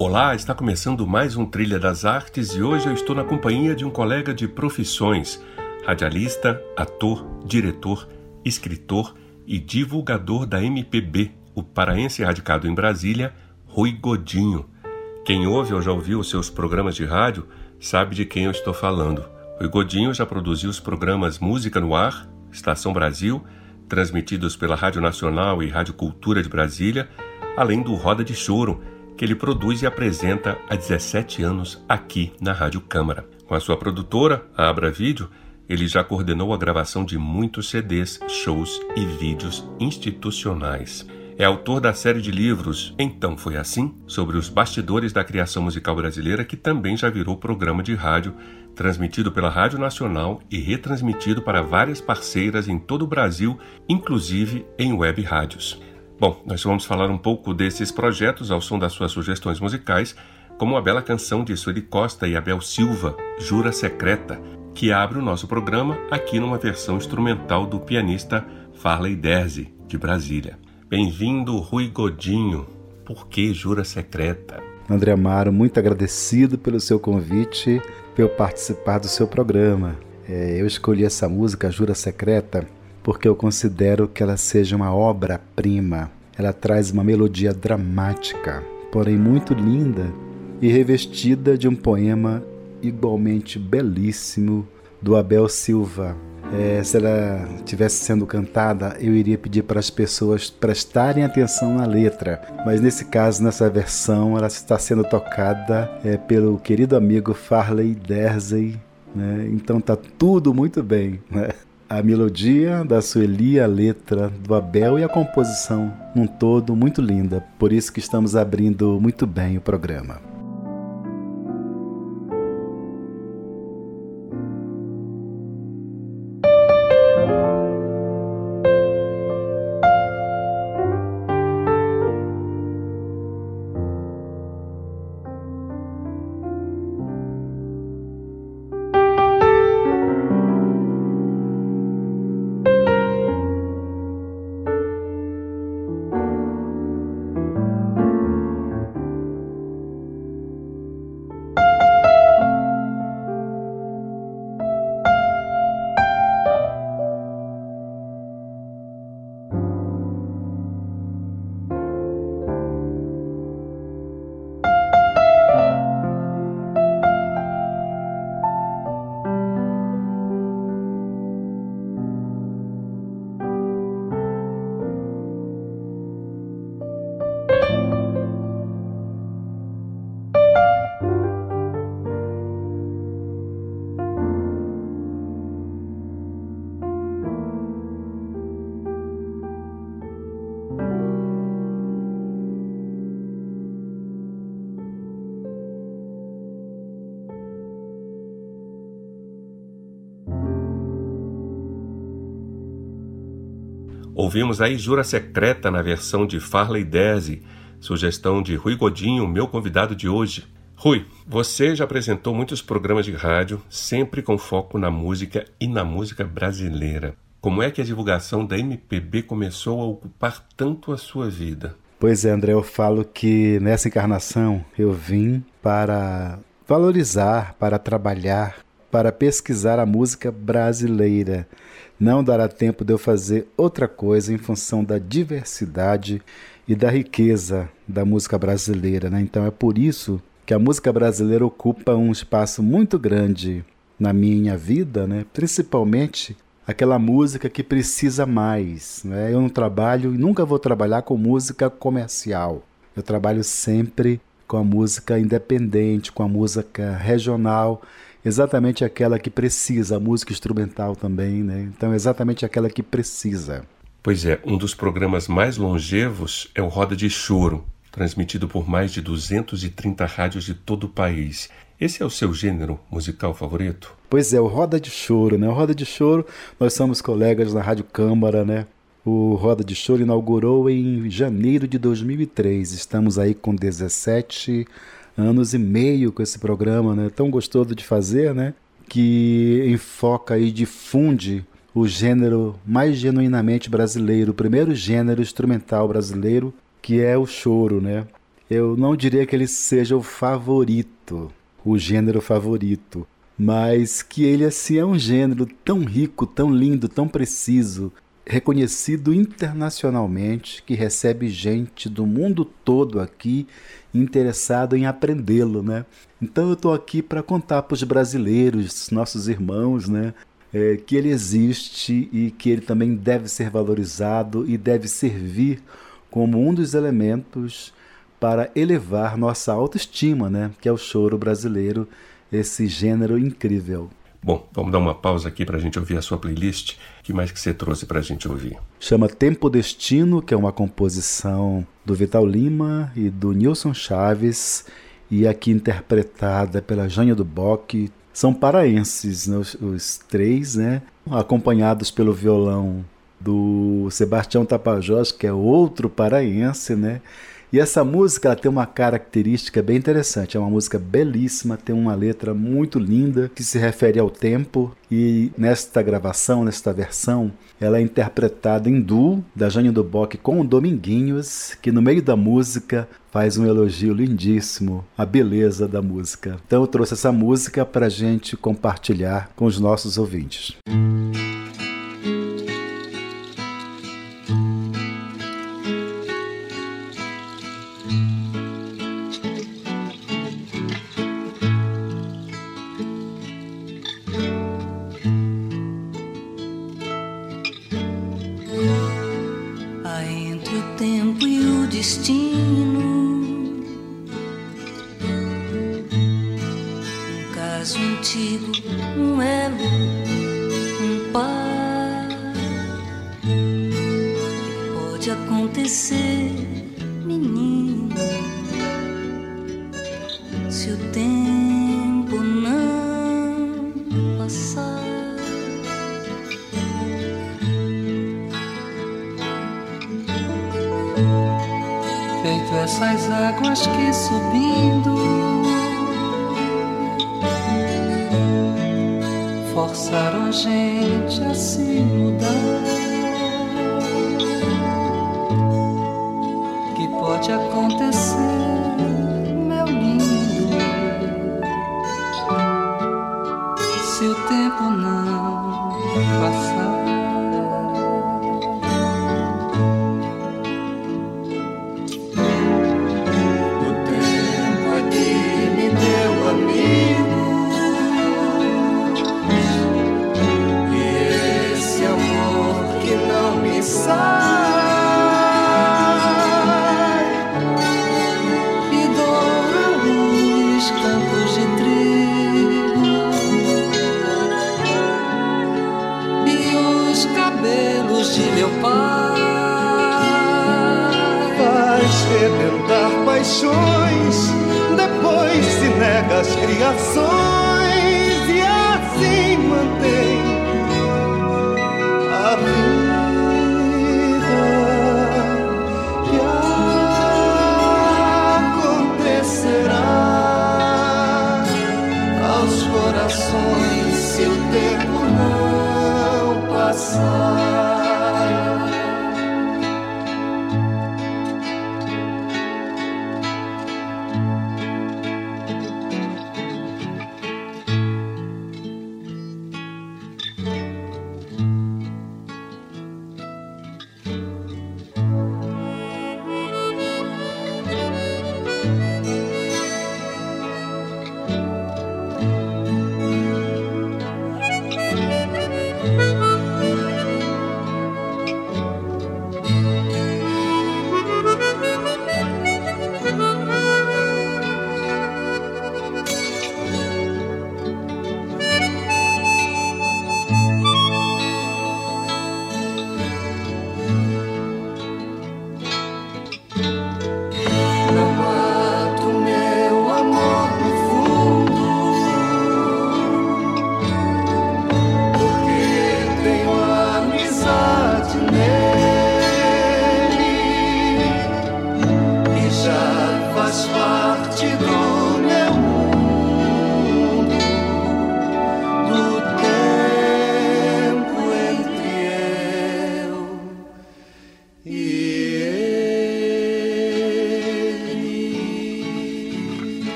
Olá, está começando mais um Trilha das Artes e hoje eu estou na companhia de um colega de profissões, radialista, ator, diretor, escritor e divulgador da MPB, o paraense radicado em Brasília, Rui Godinho. Quem ouve ou já ouviu os seus programas de rádio sabe de quem eu estou falando. Rui Godinho já produziu os programas Música no Ar, Estação Brasil, transmitidos pela Rádio Nacional e Rádio Cultura de Brasília, além do Roda de Choro, que ele produz e apresenta há 17 anos aqui na Rádio Câmara. Com a sua produtora, a Abra Vídeo, ele já coordenou a gravação de muitos CDs, shows e vídeos institucionais. É autor da série de livros Então Foi Assim, sobre os bastidores da criação musical brasileira, que também já virou programa de rádio, transmitido pela Rádio Nacional e retransmitido para várias parceiras em todo o Brasil, inclusive em web rádios. Bom, nós vamos falar um pouco desses projetos ao som das suas sugestões musicais, como a bela canção de Sueli Costa e Abel Silva, Jura Secreta, que abre o nosso programa aqui numa versão instrumental do pianista Farley Derzi, de Brasília. Bem-vindo, Rui Godinho. Por que Jura Secreta? André Amaro, muito agradecido pelo seu convite, pelo participar do seu programa. É, eu escolhi essa música, Jura Secreta, porque eu considero que ela seja uma obra-prima. Ela traz uma melodia dramática, porém muito linda e revestida de um poema igualmente belíssimo do Abel Silva. É, se ela estivesse sendo cantada, eu iria pedir para as pessoas prestarem atenção na letra, mas nesse caso, nessa versão, ela está sendo tocada é, pelo querido amigo Farley Dersey, né? então tá tudo muito bem. Né? A melodia da Sueli, a letra do Abel e a composição num todo muito linda. Por isso que estamos abrindo muito bem o programa. Ouvimos aí Jura Secreta na versão de Farley Desi, sugestão de Rui Godinho, meu convidado de hoje. Rui, você já apresentou muitos programas de rádio, sempre com foco na música e na música brasileira. Como é que a divulgação da MPB começou a ocupar tanto a sua vida? Pois é, André, eu falo que nessa encarnação eu vim para valorizar, para trabalhar, para pesquisar a música brasileira não dará tempo de eu fazer outra coisa em função da diversidade e da riqueza da música brasileira. Né? Então é por isso que a música brasileira ocupa um espaço muito grande na minha vida, né? principalmente aquela música que precisa mais. Né? Eu não trabalho e nunca vou trabalhar com música comercial. Eu trabalho sempre com a música independente, com a música regional exatamente aquela que precisa, a música instrumental também, né? Então, exatamente aquela que precisa. Pois é, um dos programas mais longevos é o Roda de Choro, transmitido por mais de 230 rádios de todo o país. Esse é o seu gênero musical favorito? Pois é, o Roda de Choro, né? O Roda de Choro, nós somos colegas na Rádio Câmara, né? O Roda de Choro inaugurou em janeiro de 2003. Estamos aí com 17 anos e meio com esse programa, né? Tão gostoso de fazer, né? Que enfoca e difunde o gênero mais genuinamente brasileiro, o primeiro gênero instrumental brasileiro, que é o choro, né? Eu não diria que ele seja o favorito, o gênero favorito, mas que ele assim é um gênero tão rico, tão lindo, tão preciso, reconhecido internacionalmente, que recebe gente do mundo todo aqui interessado em aprendê-lo, né? Então eu estou aqui para contar para os brasileiros, nossos irmãos, né, é, que ele existe e que ele também deve ser valorizado e deve servir como um dos elementos para elevar nossa autoestima, né? que é o choro brasileiro, esse gênero incrível. Bom, vamos dar uma pausa aqui para a gente ouvir a sua playlist. Que mais que você trouxe para a gente ouvir? Chama Tempo Destino, que é uma composição do Vital Lima e do Nilson Chaves, e aqui interpretada pela Jânia do Bock. São paraenses, né, os, os três, né? acompanhados pelo violão do Sebastião Tapajós, que é outro paraense, né? E essa música tem uma característica bem interessante. É uma música belíssima, tem uma letra muito linda que se refere ao tempo. E nesta gravação, nesta versão, ela é interpretada em duo da Jane do Bock com o Dominguinhos, que no meio da música faz um elogio lindíssimo à beleza da música. Então eu trouxe essa música para gente compartilhar com os nossos ouvintes. Música se o tempo não passar. Feito essas águas que subindo forçaram a gente a se mudar. que Pode acontecer.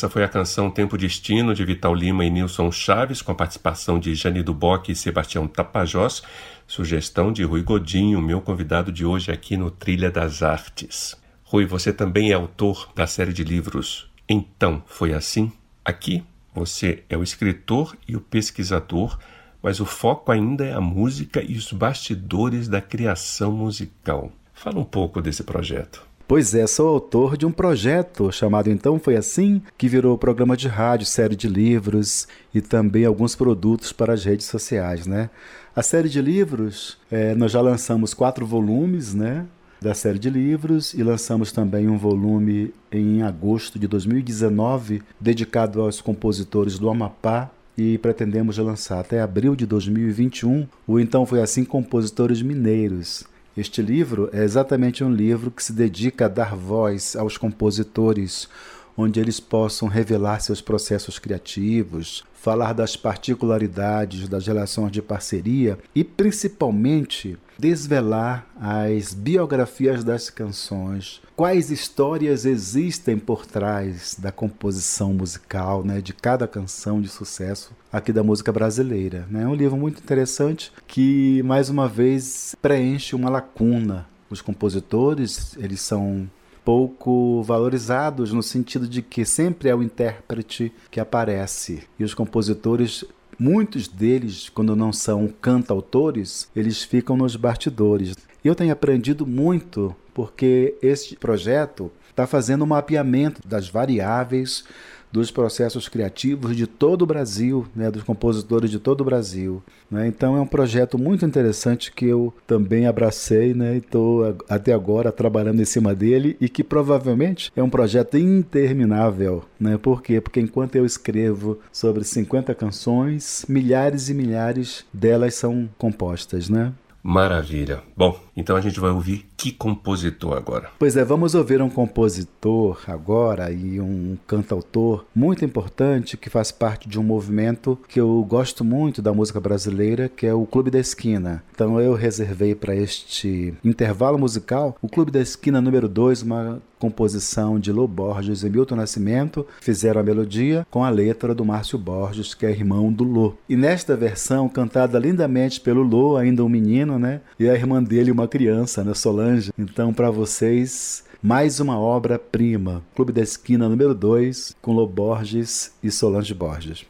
Essa foi a canção Tempo Destino de Vital Lima e Nilson Chaves, com a participação de Jane Duboc e Sebastião Tapajós, sugestão de Rui Godinho, meu convidado de hoje aqui no Trilha das Artes. Rui, você também é autor da série de livros Então Foi Assim? Aqui você é o escritor e o pesquisador, mas o foco ainda é a música e os bastidores da criação musical. Fala um pouco desse projeto. Pois é, sou autor de um projeto chamado Então Foi Assim, que virou programa de rádio, série de livros e também alguns produtos para as redes sociais, né? A série de livros, é, nós já lançamos quatro volumes, né? Da série de livros e lançamos também um volume em agosto de 2019 dedicado aos compositores do Amapá e pretendemos lançar até abril de 2021 o Então Foi Assim Compositores Mineiros, este livro é exatamente um livro que se dedica a dar voz aos compositores, onde eles possam revelar seus processos criativos, falar das particularidades das relações de parceria e, principalmente, desvelar as biografias das canções, quais histórias existem por trás da composição musical, né, de cada canção de sucesso aqui da música brasileira. É um livro muito interessante que, mais uma vez, preenche uma lacuna. Os compositores, eles são pouco valorizados no sentido de que sempre é o intérprete que aparece e os compositores muitos deles, quando não são cantautores, eles ficam nos bastidores. Eu tenho aprendido muito porque este projeto está fazendo um mapeamento das variáveis dos processos criativos de todo o Brasil, né, dos compositores de todo o Brasil. Né? Então é um projeto muito interessante que eu também abracei né, e estou até agora trabalhando em cima dele e que provavelmente é um projeto interminável. Né? Por quê? Porque enquanto eu escrevo sobre 50 canções, milhares e milhares delas são compostas. Né? Maravilha. Bom, então a gente vai ouvir que compositor agora? Pois é, vamos ouvir um compositor agora e um cantautor muito importante que faz parte de um movimento que eu gosto muito da música brasileira, que é o Clube da Esquina. Então eu reservei para este intervalo musical o Clube da Esquina número 2, uma composição de Lô Borges e Milton Nascimento, fizeram a melodia com a letra do Márcio Borges, que é irmão do Lô. E nesta versão, cantada lindamente pelo Lô, ainda um menino, né? E a irmã dele, uma criança, né? Solange. Então, para vocês, mais uma obra-prima. Clube da Esquina número 2, com Lô Borges e Solange Borges.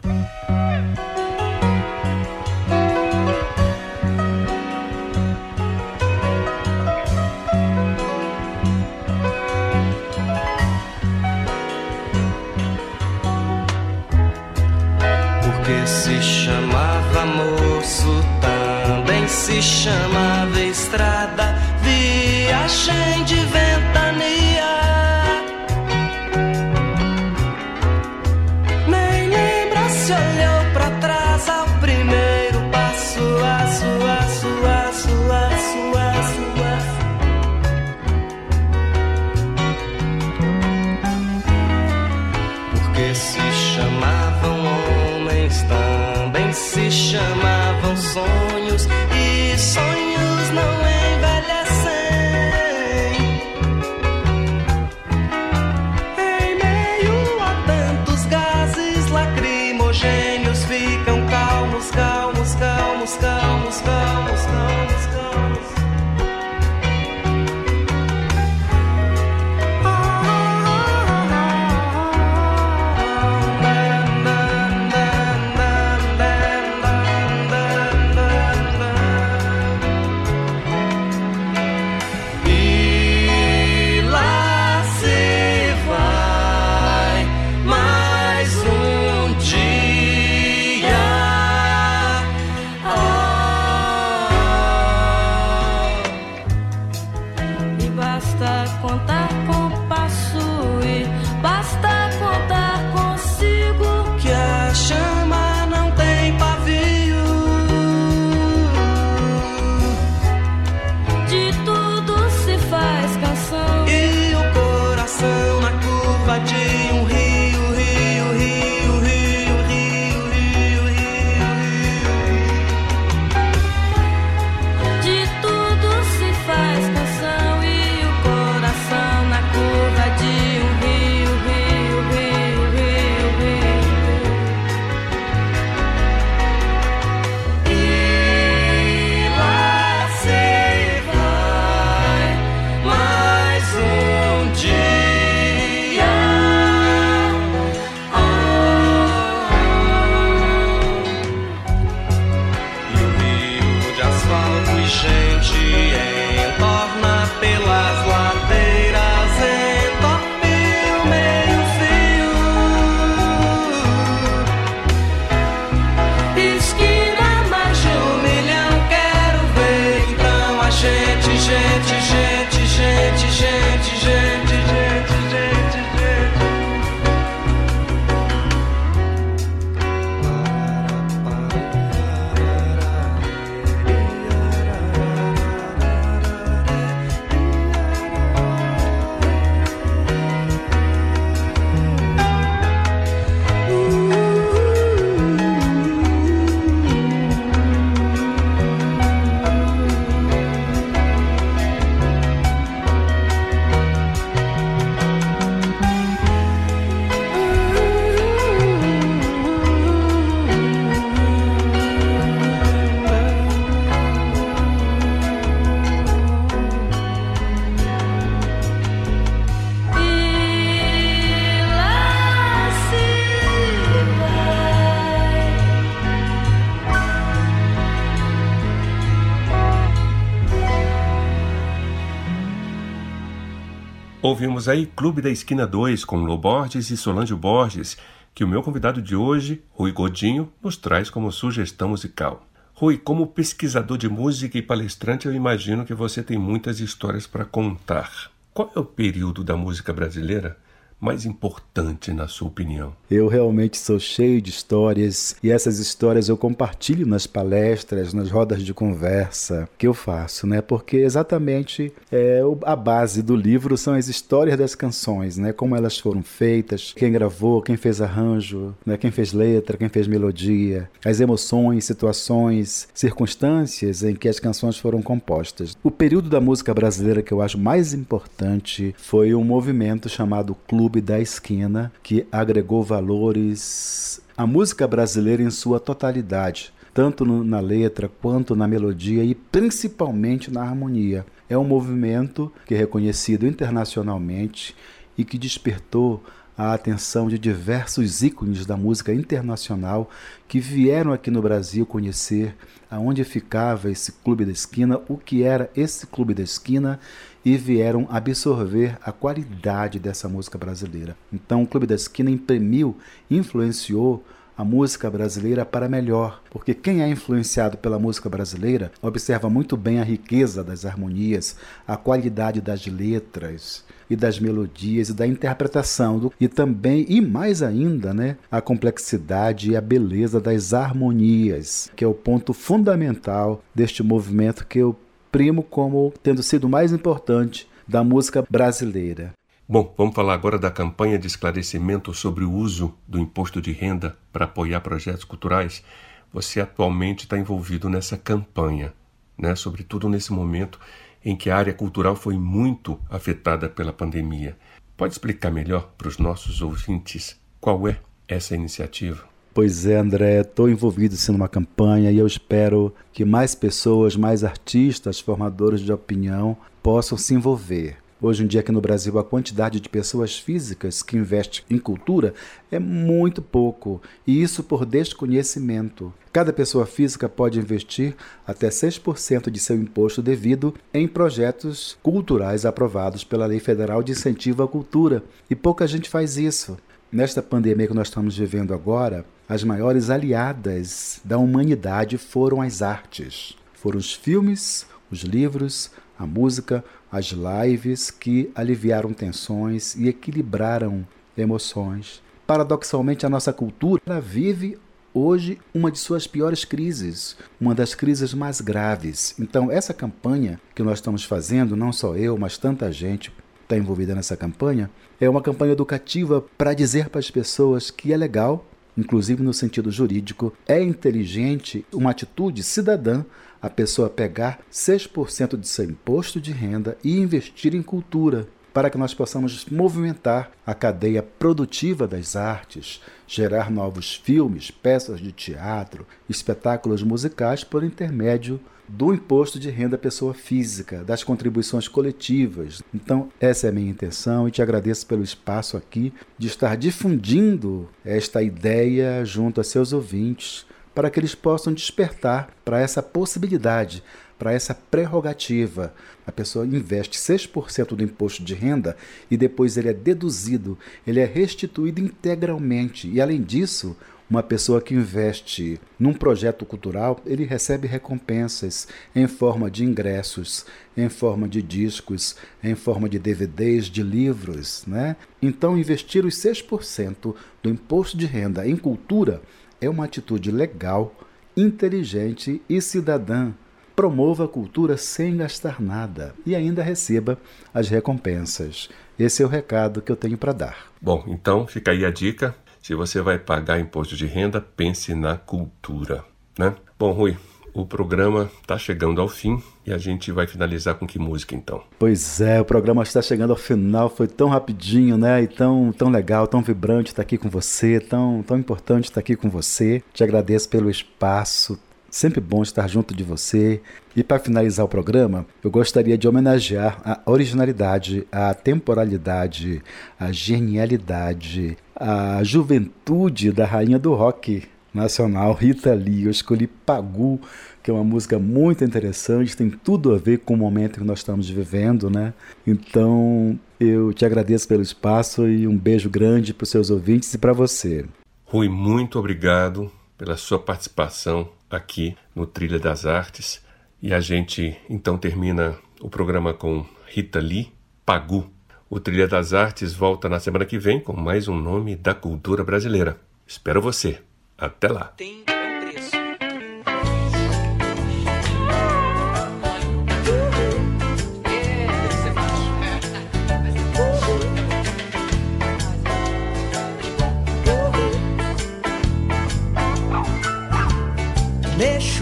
Ouvimos aí Clube da Esquina 2 com Lô Borges e Solange Borges, que o meu convidado de hoje, Rui Godinho, nos traz como sugestão musical. Rui, como pesquisador de música e palestrante, eu imagino que você tem muitas histórias para contar. Qual é o período da música brasileira mais importante, na sua opinião? Eu realmente sou cheio de histórias e essas histórias eu compartilho nas palestras, nas rodas de conversa que eu faço, né? Porque exatamente é, a base do livro são as histórias das canções, né? Como elas foram feitas, quem gravou, quem fez arranjo, né? Quem fez letra, quem fez melodia, as emoções, situações, circunstâncias em que as canções foram compostas. O período da música brasileira que eu acho mais importante foi um movimento chamado Clube da Esquina, que agregou valores à música brasileira em sua totalidade, tanto no- na letra quanto na melodia e principalmente na harmonia. É um movimento que é reconhecido internacionalmente e que despertou a atenção de diversos ícones da música internacional que vieram aqui no Brasil conhecer aonde ficava esse Clube da Esquina, o que era esse Clube da Esquina e vieram absorver a qualidade dessa música brasileira. Então, o Clube da Esquina imprimiu, influenciou a música brasileira para melhor, porque quem é influenciado pela música brasileira observa muito bem a riqueza das harmonias, a qualidade das letras e das melodias e da interpretação do, e também e mais ainda, né, a complexidade e a beleza das harmonias, que é o ponto fundamental deste movimento que eu primo como tendo sido mais importante da música brasileira. Bom, vamos falar agora da campanha de esclarecimento sobre o uso do imposto de renda para apoiar projetos culturais. Você atualmente está envolvido nessa campanha, né? sobretudo nesse momento em que a área cultural foi muito afetada pela pandemia. Pode explicar melhor para os nossos ouvintes qual é essa iniciativa? Pois é, André, estou envolvido sim numa campanha e eu espero que mais pessoas, mais artistas, formadores de opinião possam se envolver. Hoje em dia aqui no Brasil a quantidade de pessoas físicas que investem em cultura é muito pouco, e isso por desconhecimento. Cada pessoa física pode investir até 6% de seu imposto devido em projetos culturais aprovados pela Lei Federal de Incentivo à Cultura, e pouca gente faz isso. Nesta pandemia que nós estamos vivendo agora, as maiores aliadas da humanidade foram as artes. Foram os filmes, os livros, a música, as lives que aliviaram tensões e equilibraram emoções. Paradoxalmente, a nossa cultura vive hoje uma de suas piores crises, uma das crises mais graves. Então, essa campanha que nós estamos fazendo, não só eu, mas tanta gente está envolvida nessa campanha, é uma campanha educativa para dizer para as pessoas que é legal, inclusive no sentido jurídico, é inteligente, uma atitude cidadã a pessoa pegar 6% de seu imposto de renda e investir em cultura, para que nós possamos movimentar a cadeia produtiva das artes, gerar novos filmes, peças de teatro, espetáculos musicais por intermédio do imposto de renda pessoa física, das contribuições coletivas. Então, essa é a minha intenção e te agradeço pelo espaço aqui de estar difundindo esta ideia junto a seus ouvintes para que eles possam despertar para essa possibilidade, para essa prerrogativa. A pessoa investe 6% do imposto de renda e depois ele é deduzido, ele é restituído integralmente. E além disso, Uma pessoa que investe num projeto cultural, ele recebe recompensas em forma de ingressos, em forma de discos, em forma de DVDs, de livros. Né? Então, investir os 6% do imposto de renda em cultura é uma atitude legal, inteligente e cidadã. Promova a cultura sem gastar nada e ainda receba as recompensas. Esse é o recado que eu tenho para dar. Bom, então fica aí a dica. Se você vai pagar imposto de renda, pense na cultura, né? Bom, Rui, o programa está chegando ao fim e a gente vai finalizar com que música então? Pois é, o programa está chegando ao final, foi tão rapidinho, né? E tão, tão legal, tão vibrante estar aqui com você, tão, tão importante estar aqui com você. Te agradeço pelo espaço, Sempre bom estar junto de você. E para finalizar o programa, eu gostaria de homenagear a originalidade, a temporalidade, a genialidade, a juventude da rainha do rock nacional, Rita Lee. Eu escolhi Pagu, que é uma música muito interessante, tem tudo a ver com o momento que nós estamos vivendo, né? Então, eu te agradeço pelo espaço e um beijo grande para os seus ouvintes e para você. Rui, muito obrigado pela sua participação aqui no Trilha das Artes. E a gente então termina o programa com Rita Lee, Pagu. O Trilha das Artes volta na semana que vem com mais um nome da cultura brasileira. Espero você. Até lá. Tem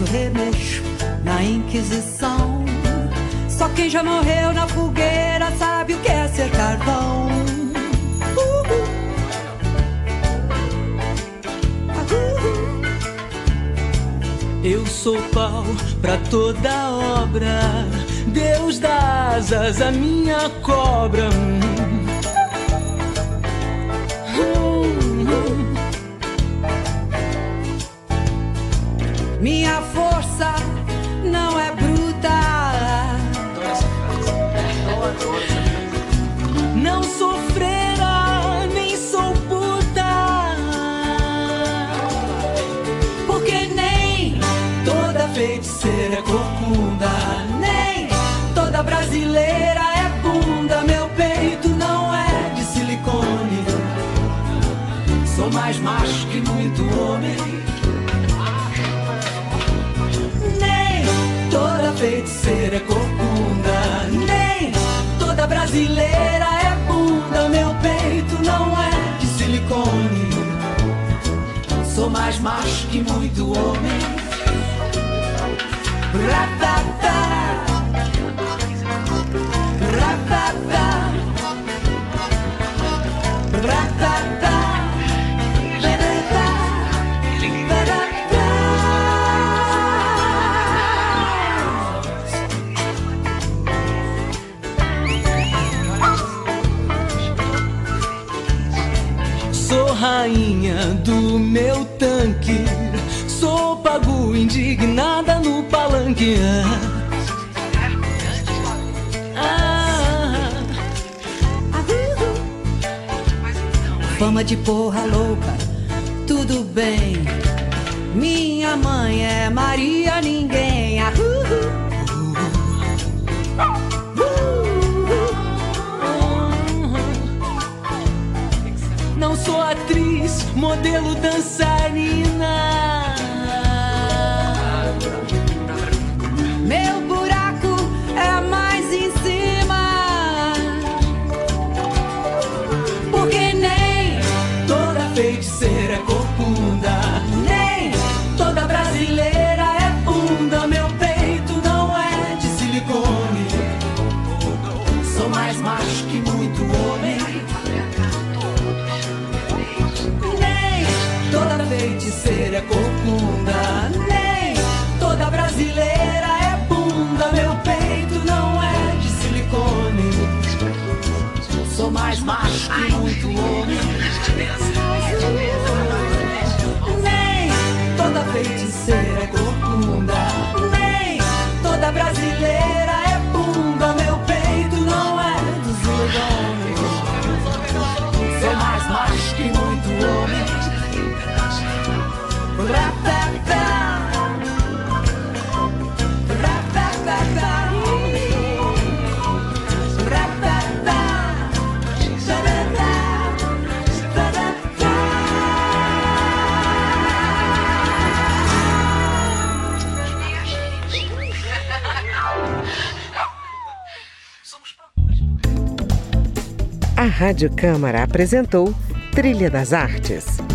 remexo na Inquisição. Só quem já morreu sou pau pra toda obra, Deus dá asas à minha cobra. Minha que muito homem. Ratata, indignada no palanque. Ah, Fama de porra louca, tudo bem. Minha mãe é Maria Ninguém. Ah, muito homem. Rádio Câmara apresentou Trilha das Artes.